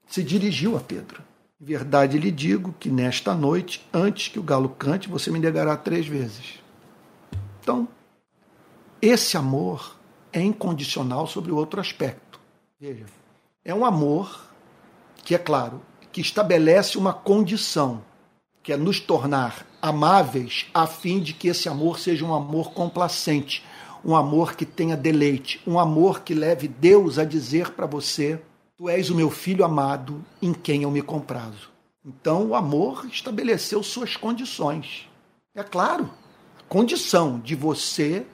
se dirigiu a Pedro. Em verdade lhe digo que nesta noite, antes que o galo cante, você me negará três vezes. Então, esse amor é incondicional sobre o outro aspecto. Veja, é um amor que, é claro, que estabelece uma condição, que é nos tornar amáveis a fim de que esse amor seja um amor complacente, um amor que tenha deleite, um amor que leve Deus a dizer para você: Tu és o meu filho amado em quem eu me comprazo. Então o amor estabeleceu suas condições. É claro, a condição de você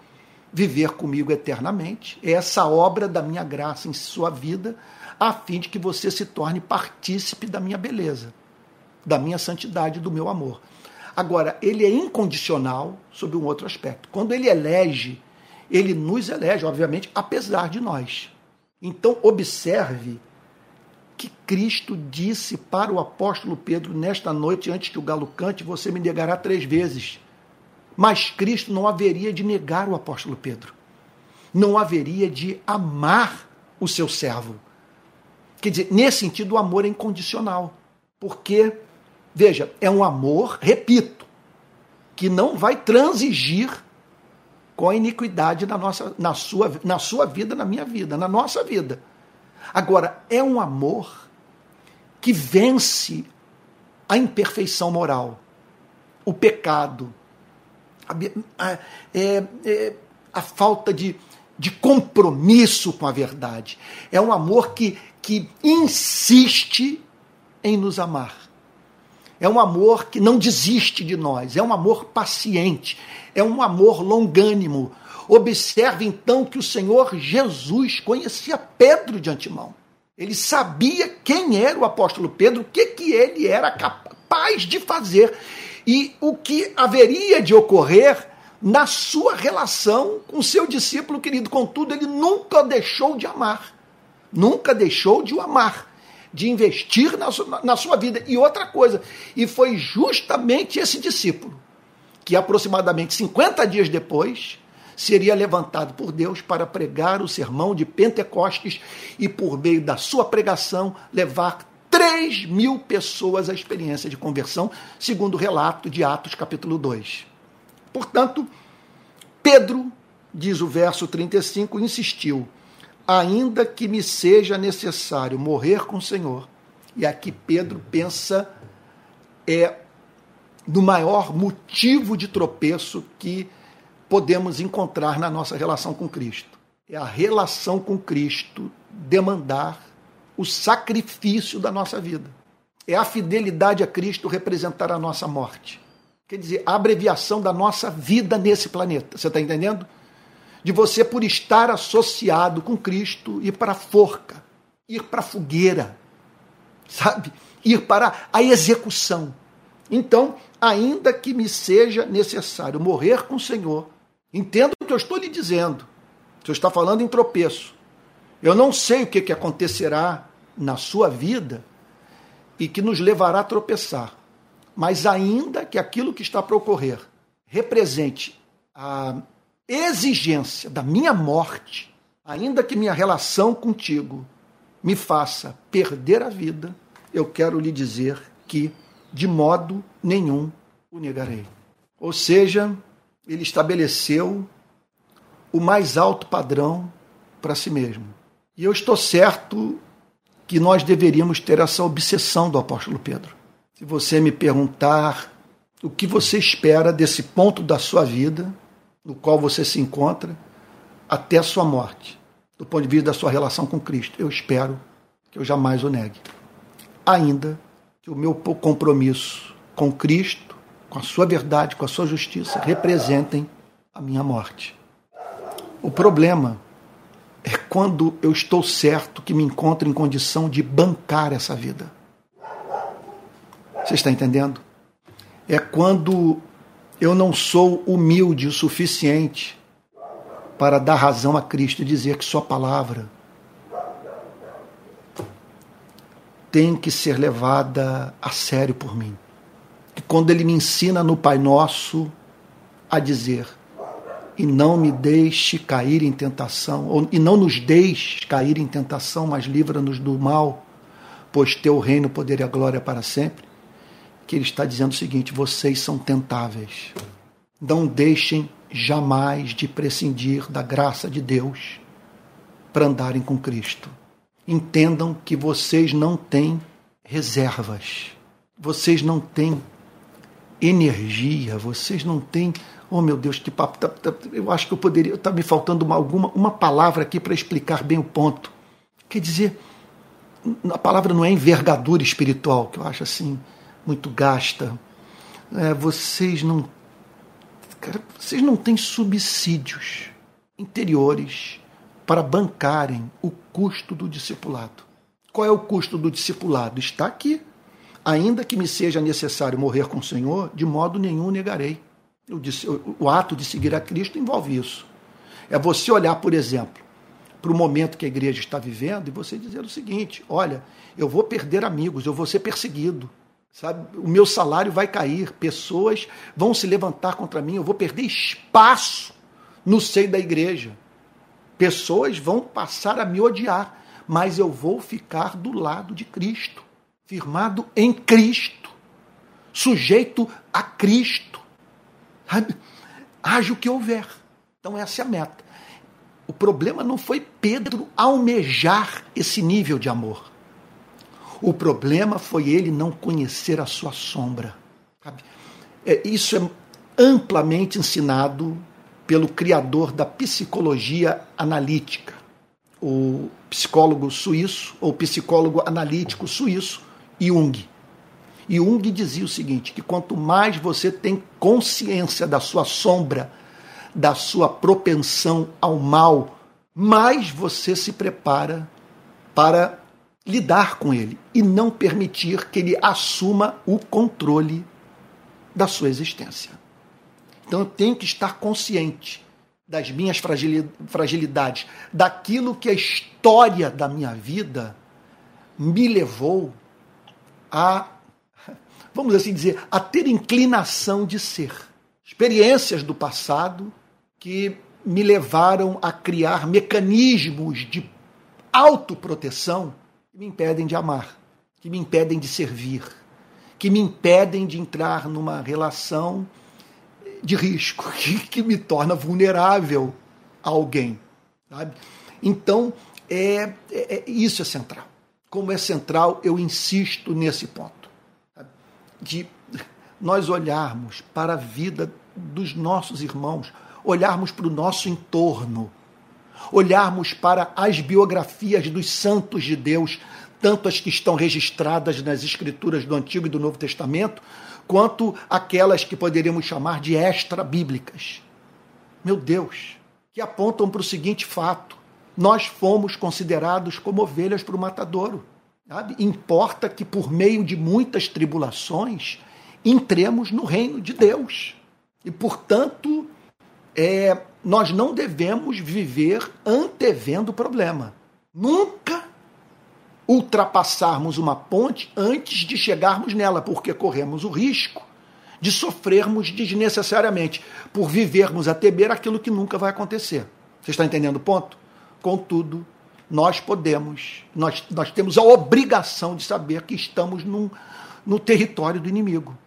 viver comigo eternamente é essa obra da minha graça em sua vida a fim de que você se torne partícipe da minha beleza, da minha santidade, do meu amor. Agora, ele é incondicional sob um outro aspecto. Quando ele elege, ele nos elege, obviamente, apesar de nós. Então, observe que Cristo disse para o apóstolo Pedro nesta noite, antes que o galo cante, você me negará três vezes. Mas Cristo não haveria de negar o apóstolo Pedro. Não haveria de amar o seu servo. Quer dizer, nesse sentido, o amor é incondicional. Porque, veja, é um amor, repito, que não vai transigir com a iniquidade na, nossa, na, sua, na sua vida, na minha vida, na nossa vida. Agora, é um amor que vence a imperfeição moral, o pecado, a, a, é, é, a falta de, de compromisso com a verdade. É um amor que que insiste em nos amar. É um amor que não desiste de nós, é um amor paciente, é um amor longânimo. Observe então que o Senhor Jesus conhecia Pedro de antemão. Ele sabia quem era o apóstolo Pedro, o que, que ele era capaz de fazer e o que haveria de ocorrer na sua relação com seu discípulo querido. Contudo, ele nunca deixou de amar. Nunca deixou de o amar, de investir na sua, na sua vida. E outra coisa, e foi justamente esse discípulo que aproximadamente 50 dias depois seria levantado por Deus para pregar o sermão de Pentecostes e, por meio da sua pregação, levar 3 mil pessoas à experiência de conversão, segundo o relato de Atos, capítulo 2. Portanto, Pedro, diz o verso 35, insistiu: ainda que me seja necessário morrer com o Senhor. E aqui Pedro pensa é no maior motivo de tropeço que podemos encontrar na nossa relação com Cristo. É a relação com Cristo demandar o sacrifício da nossa vida. É a fidelidade a Cristo representar a nossa morte. Quer dizer, a abreviação da nossa vida nesse planeta. Você está entendendo? De você, por estar associado com Cristo, ir para a forca, ir para a fogueira, sabe? Ir para a execução. Então, ainda que me seja necessário morrer com o Senhor, entenda o que eu estou lhe dizendo. O Senhor está falando em tropeço. Eu não sei o que, que acontecerá na sua vida e que nos levará a tropeçar. Mas ainda que aquilo que está para ocorrer represente a exigência da minha morte, ainda que minha relação contigo me faça perder a vida, eu quero lhe dizer que de modo nenhum o negarei. Ou seja, ele estabeleceu o mais alto padrão para si mesmo. E eu estou certo que nós deveríamos ter essa obsessão do apóstolo Pedro. Se você me perguntar o que você espera desse ponto da sua vida, no qual você se encontra, até a sua morte, do ponto de vista da sua relação com Cristo, eu espero que eu jamais o negue. Ainda que o meu compromisso com Cristo, com a sua verdade, com a sua justiça, representem a minha morte. O problema é quando eu estou certo que me encontro em condição de bancar essa vida. Você está entendendo? É quando eu não sou humilde o suficiente para dar razão a Cristo e dizer que Sua palavra tem que ser levada a sério por mim. E quando Ele me ensina no Pai Nosso a dizer: e não me deixe cair em tentação, ou, e não nos deixe cair em tentação, mas livra-nos do mal, pois teu reino, poder e a glória para sempre. Que ele está dizendo o seguinte: vocês são tentáveis. Não deixem jamais de prescindir da graça de Deus para andarem com Cristo. Entendam que vocês não têm reservas, vocês não têm energia, vocês não têm Oh, meu Deus, que papo. Tá, tá, eu acho que eu poderia. Está me faltando uma, alguma uma palavra aqui para explicar bem o ponto. Quer dizer, a palavra não é envergadura espiritual, que eu acho assim, muito gasta. É, vocês não. Cara, vocês não têm subsídios interiores para bancarem o custo do discipulado. Qual é o custo do discipulado? Está aqui. Ainda que me seja necessário morrer com o Senhor, de modo nenhum negarei. O ato de seguir a Cristo envolve isso. É você olhar, por exemplo, para o momento que a igreja está vivendo e você dizer o seguinte: olha, eu vou perder amigos, eu vou ser perseguido, sabe? O meu salário vai cair, pessoas vão se levantar contra mim, eu vou perder espaço no seio da igreja. Pessoas vão passar a me odiar, mas eu vou ficar do lado de Cristo, firmado em Cristo, sujeito a Cristo Haja o que houver. Então, essa é a meta. O problema não foi Pedro almejar esse nível de amor. O problema foi ele não conhecer a sua sombra. É, isso é amplamente ensinado pelo criador da psicologia analítica, o psicólogo suíço, ou psicólogo analítico suíço, Jung. Jung dizia o seguinte: que quanto mais você tem consciência da sua sombra, da sua propensão ao mal, mais você se prepara para lidar com ele e não permitir que ele assuma o controle da sua existência. Então eu tenho que estar consciente das minhas fragilidades, daquilo que a história da minha vida me levou a vamos assim dizer, a ter inclinação de ser. Experiências do passado que me levaram a criar mecanismos de autoproteção me impedem de amar, que me impedem de servir, que me impedem de entrar numa relação de risco, que, que me torna vulnerável a alguém. Sabe? Então, é, é, é, isso é central. Como é central, eu insisto nesse ponto de nós olharmos para a vida dos nossos irmãos, olharmos para o nosso entorno, olharmos para as biografias dos santos de Deus, tanto as que estão registradas nas escrituras do Antigo e do Novo Testamento, quanto aquelas que poderíamos chamar de extra-bíblicas. Meu Deus, que apontam para o seguinte fato: nós fomos considerados como ovelhas para o matadouro. Sabe? Importa que por meio de muitas tribulações entremos no reino de Deus. E, portanto, é, nós não devemos viver antevendo o problema. Nunca ultrapassarmos uma ponte antes de chegarmos nela, porque corremos o risco de sofrermos desnecessariamente por vivermos a temer aquilo que nunca vai acontecer. Você está entendendo o ponto? Contudo, nós podemos, nós, nós temos a obrigação de saber que estamos num, no território do inimigo,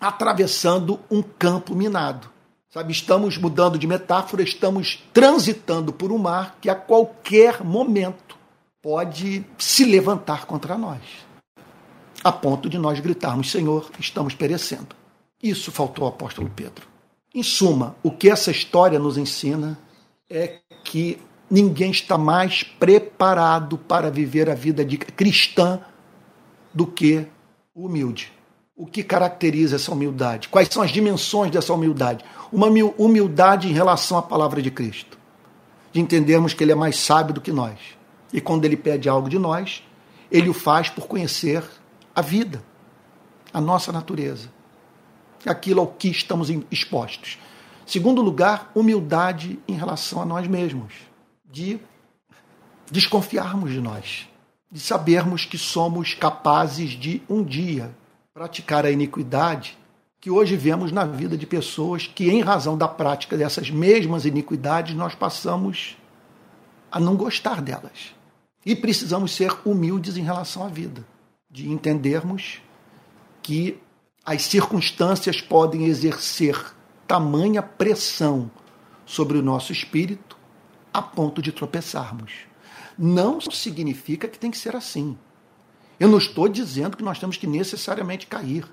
atravessando um campo minado. Sabe, estamos mudando de metáfora, estamos transitando por um mar que a qualquer momento pode se levantar contra nós, a ponto de nós gritarmos: Senhor, estamos perecendo. Isso faltou ao apóstolo Pedro. Em suma, o que essa história nos ensina é que ninguém está mais preparado para viver a vida de cristã do que o humilde. O que caracteriza essa humildade? Quais são as dimensões dessa humildade? Uma humildade em relação à palavra de Cristo, de entendermos que Ele é mais sábio do que nós. E quando Ele pede algo de nós, Ele o faz por conhecer a vida, a nossa natureza, aquilo ao que estamos expostos. Segundo lugar, humildade em relação a nós mesmos, de desconfiarmos de nós, de sabermos que somos capazes de um dia praticar a iniquidade que hoje vemos na vida de pessoas que, em razão da prática dessas mesmas iniquidades, nós passamos a não gostar delas. E precisamos ser humildes em relação à vida, de entendermos que as circunstâncias podem exercer tamanha pressão sobre o nosso espírito a ponto de tropeçarmos. Não significa que tem que ser assim. Eu não estou dizendo que nós temos que necessariamente cair.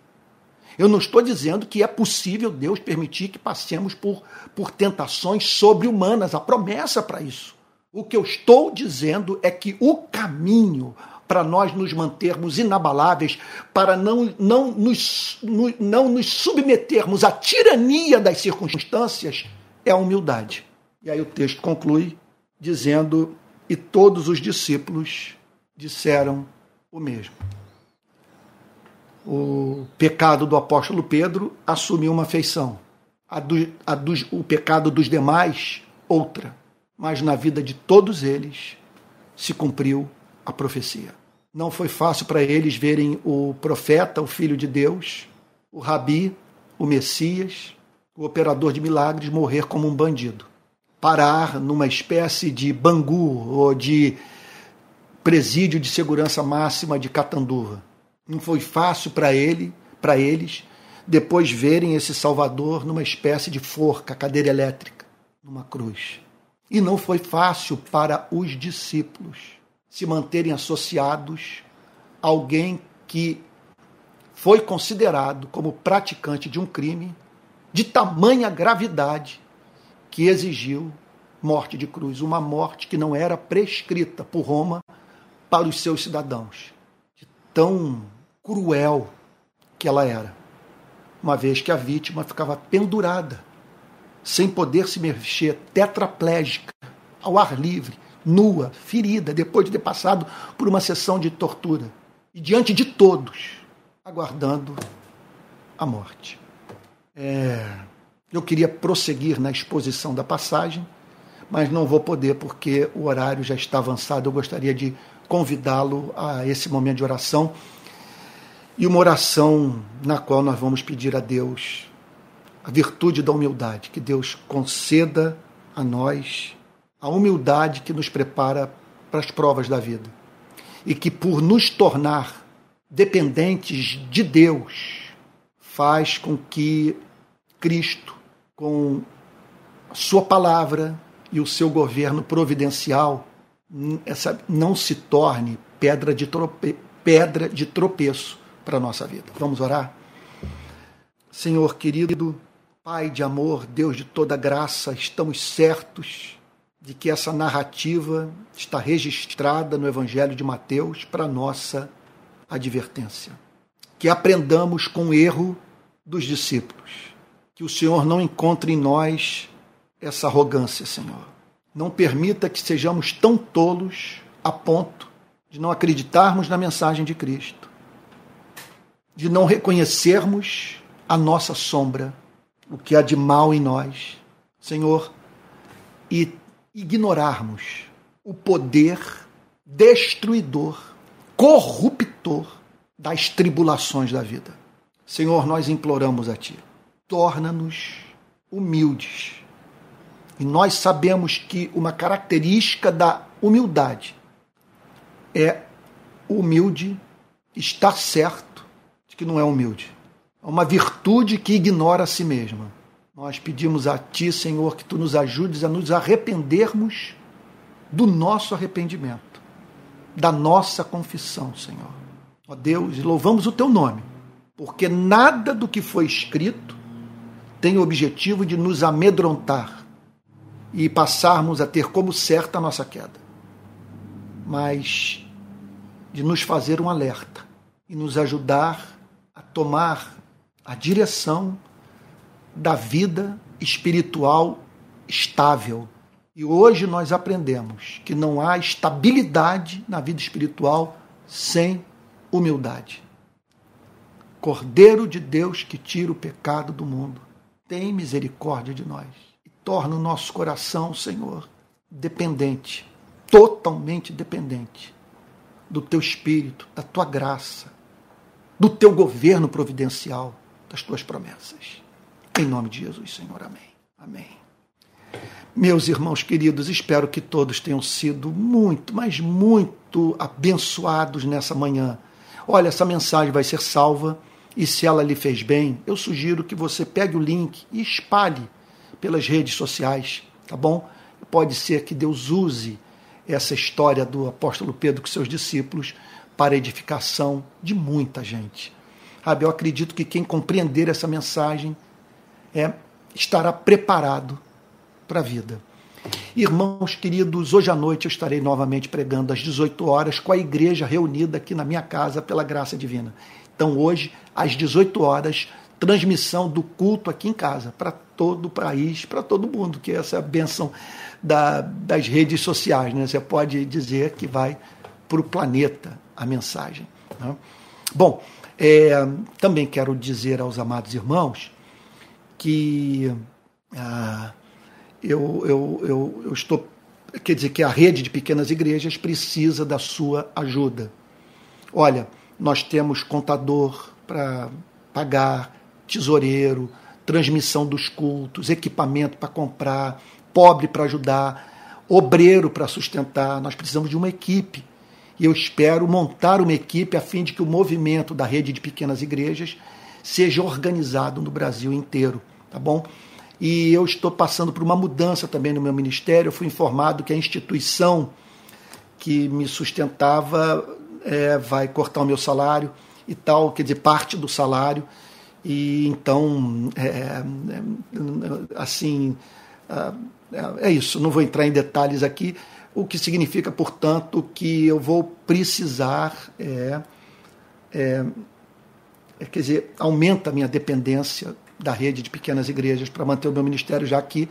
Eu não estou dizendo que é possível Deus permitir que passemos por, por tentações sobre-humanas. A promessa para isso. O que eu estou dizendo é que o caminho para nós nos mantermos inabaláveis, para não, não, nos, não nos submetermos à tirania das circunstâncias, é a humildade. E aí o texto conclui dizendo: E todos os discípulos disseram o mesmo. O pecado do apóstolo Pedro assumiu uma feição, a do, a dos, o pecado dos demais, outra. Mas na vida de todos eles se cumpriu a profecia. Não foi fácil para eles verem o profeta, o filho de Deus, o rabi, o Messias, o operador de milagres, morrer como um bandido. Parar numa espécie de bangu ou de presídio de segurança máxima de Catanduva. Não foi fácil para ele, para eles, depois verem esse Salvador numa espécie de forca, cadeira elétrica, numa cruz. E não foi fácil para os discípulos se manterem associados a alguém que foi considerado como praticante de um crime de tamanha gravidade que exigiu morte de cruz, uma morte que não era prescrita por Roma para os seus cidadãos. De tão cruel que ela era. Uma vez que a vítima ficava pendurada, sem poder se mexer, tetraplégica, ao ar livre, nua, ferida, depois de ter passado por uma sessão de tortura. E diante de todos, aguardando a morte. É, eu queria prosseguir na exposição da passagem, mas não vou poder porque o horário já está avançado. Eu gostaria de convidá-lo a esse momento de oração e uma oração na qual nós vamos pedir a Deus a virtude da humildade, que Deus conceda a nós a humildade que nos prepara para as provas da vida e que por nos tornar dependentes de Deus faz com que Cristo, com sua palavra e o seu governo providencial, essa não se torne pedra de, trope, pedra de tropeço para a nossa vida. Vamos orar? Senhor querido, Pai de amor, Deus de toda graça, estamos certos de que essa narrativa está registrada no Evangelho de Mateus para nossa advertência. Que aprendamos com o erro dos discípulos. Que o Senhor não encontre em nós essa arrogância, Senhor não permita que sejamos tão tolos a ponto de não acreditarmos na mensagem de Cristo, de não reconhecermos a nossa sombra, o que há de mal em nós, Senhor, e ignorarmos o poder destruidor corruptor das tribulações da vida. Senhor, nós imploramos a Ti, torna-nos humildes. E nós sabemos que uma característica da humildade é humilde estar certo de que não é humilde. É uma virtude que ignora a si mesma. Nós pedimos a Ti, Senhor, que Tu nos ajudes a nos arrependermos do nosso arrependimento, da nossa confissão, Senhor. Ó Deus, louvamos o Teu nome, porque nada do que foi escrito tem o objetivo de nos amedrontar e passarmos a ter como certa a nossa queda, mas de nos fazer um alerta e nos ajudar a tomar a direção da vida espiritual estável. E hoje nós aprendemos que não há estabilidade na vida espiritual sem humildade. Cordeiro de Deus que tira o pecado do mundo, tem misericórdia de nós torna o nosso coração, Senhor, dependente, totalmente dependente do teu espírito, da tua graça, do teu governo providencial, das tuas promessas. Em nome de Jesus, Senhor. Amém. Amém. Meus irmãos queridos, espero que todos tenham sido muito, mas muito abençoados nessa manhã. Olha, essa mensagem vai ser salva e se ela lhe fez bem, eu sugiro que você pegue o link e espalhe pelas redes sociais, tá bom? Pode ser que Deus use essa história do apóstolo Pedro com seus discípulos para edificação de muita gente. Sabe, eu acredito que quem compreender essa mensagem é, estará preparado para a vida. Irmãos queridos, hoje à noite eu estarei novamente pregando às 18 horas com a igreja reunida aqui na minha casa pela graça divina. Então, hoje, às 18 horas, transmissão do culto aqui em casa, para todo o país, para todo mundo, que essa é a bênção da, das redes sociais. Né? Você pode dizer que vai para o planeta a mensagem. Né? Bom, é, também quero dizer aos amados irmãos que ah, eu, eu, eu, eu estou. Quer dizer que a rede de pequenas igrejas precisa da sua ajuda. Olha, nós temos contador para pagar, tesoureiro, transmissão dos cultos, equipamento para comprar, pobre para ajudar, obreiro para sustentar. Nós precisamos de uma equipe. E eu espero montar uma equipe a fim de que o movimento da rede de pequenas igrejas seja organizado no Brasil inteiro, tá bom? E eu estou passando por uma mudança também no meu ministério. Eu fui informado que a instituição que me sustentava é, vai cortar o meu salário e tal, quer dizer, parte do salário. E então, é, é assim, é, é isso. Não vou entrar em detalhes aqui, o que significa, portanto, que eu vou precisar, é, é, é, quer dizer, aumenta a minha dependência da rede de pequenas igrejas para manter o meu ministério, já que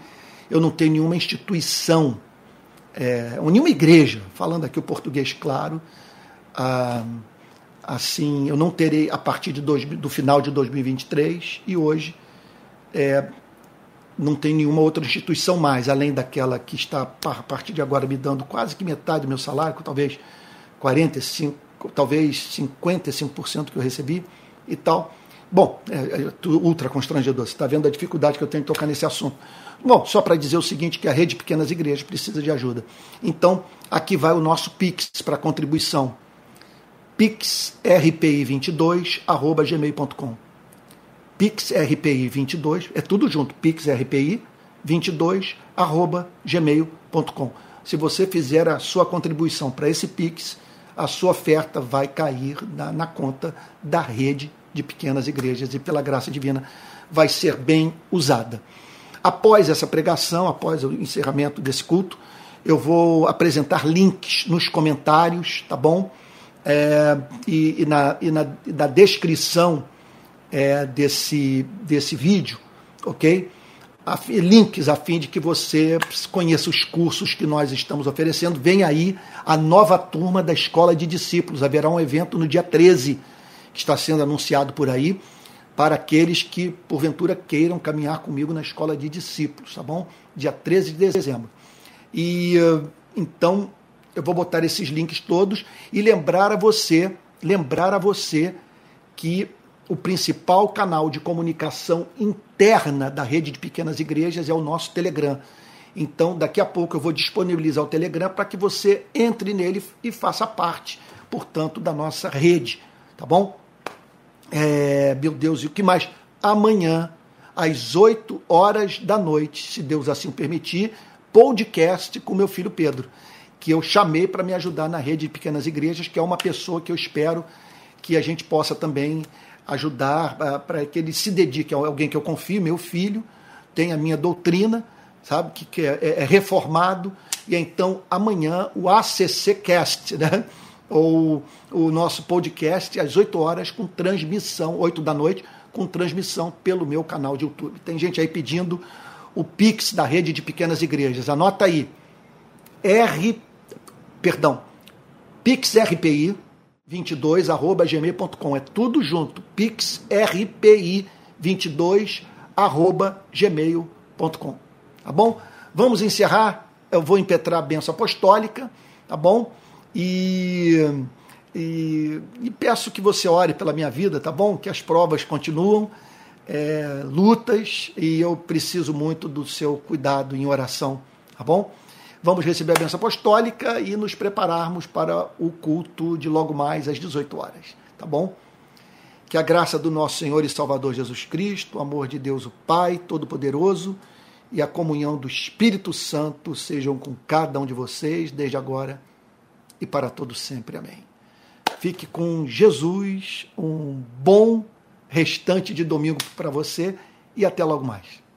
eu não tenho nenhuma instituição, é, nenhuma igreja, falando aqui o português claro, ah, assim, eu não terei a partir de dois, do final de 2023 e hoje é, não tem nenhuma outra instituição mais, além daquela que está a partir de agora me dando quase que metade do meu salário, talvez 45, talvez 55% que eu recebi e tal. Bom, é, é ultra constrangedor. Você está vendo a dificuldade que eu tenho de tocar nesse assunto. Bom, só para dizer o seguinte, que a rede de pequenas igrejas precisa de ajuda. Então, aqui vai o nosso Pix para contribuição. Pixrpi22, pixrpi22, é tudo junto, pixrpi22, arroba gmail.com. Se você fizer a sua contribuição para esse Pix, a sua oferta vai cair na, na conta da rede de pequenas igrejas e, pela graça divina, vai ser bem usada. Após essa pregação, após o encerramento desse culto, eu vou apresentar links nos comentários, tá bom? É, e, e, na, e na, na descrição é, desse, desse vídeo, ok? Links a fim de que você conheça os cursos que nós estamos oferecendo. Vem aí a nova turma da Escola de Discípulos. Haverá um evento no dia 13, que está sendo anunciado por aí, para aqueles que, porventura, queiram caminhar comigo na Escola de Discípulos, tá bom? Dia 13 de dezembro. E então eu vou botar esses links todos e lembrar a você, lembrar a você que o principal canal de comunicação interna da rede de pequenas igrejas é o nosso Telegram. Então, daqui a pouco eu vou disponibilizar o Telegram para que você entre nele e faça parte, portanto, da nossa rede, tá bom? É, meu Deus, e o que mais? Amanhã, às 8 horas da noite, se Deus assim permitir, podcast com meu filho Pedro, que eu chamei para me ajudar na rede de pequenas igrejas, que é uma pessoa que eu espero que a gente possa também ajudar ah, para que ele se dedique a alguém que eu confio, meu filho, tem a minha doutrina, sabe, que, que é, é, é, reformado, e então amanhã o ACC Cast, né? ou o nosso podcast às 8 horas com transmissão, 8 da noite, com transmissão pelo meu canal de YouTube. Tem gente aí pedindo o Pix da rede de pequenas igrejas. Anota aí. R, perdão, PixRPI 22 arroba gmail.com. É tudo junto. PixRPI 22 arroba gmail.com. Tá bom? Vamos encerrar. Eu vou impetrar a benção apostólica, tá bom? E, e, e, peço que você ore pela minha vida, tá bom? Que as provas continuam, é, lutas, e eu preciso muito do seu cuidado em oração, tá bom? Vamos receber a benção apostólica e nos prepararmos para o culto de logo mais às 18 horas, tá bom? Que a graça do nosso Senhor e Salvador Jesus Cristo, o amor de Deus o Pai Todo-Poderoso e a comunhão do Espírito Santo sejam com cada um de vocês, desde agora e para todo sempre. Amém. Fique com Jesus, um bom restante de domingo para você e até logo mais.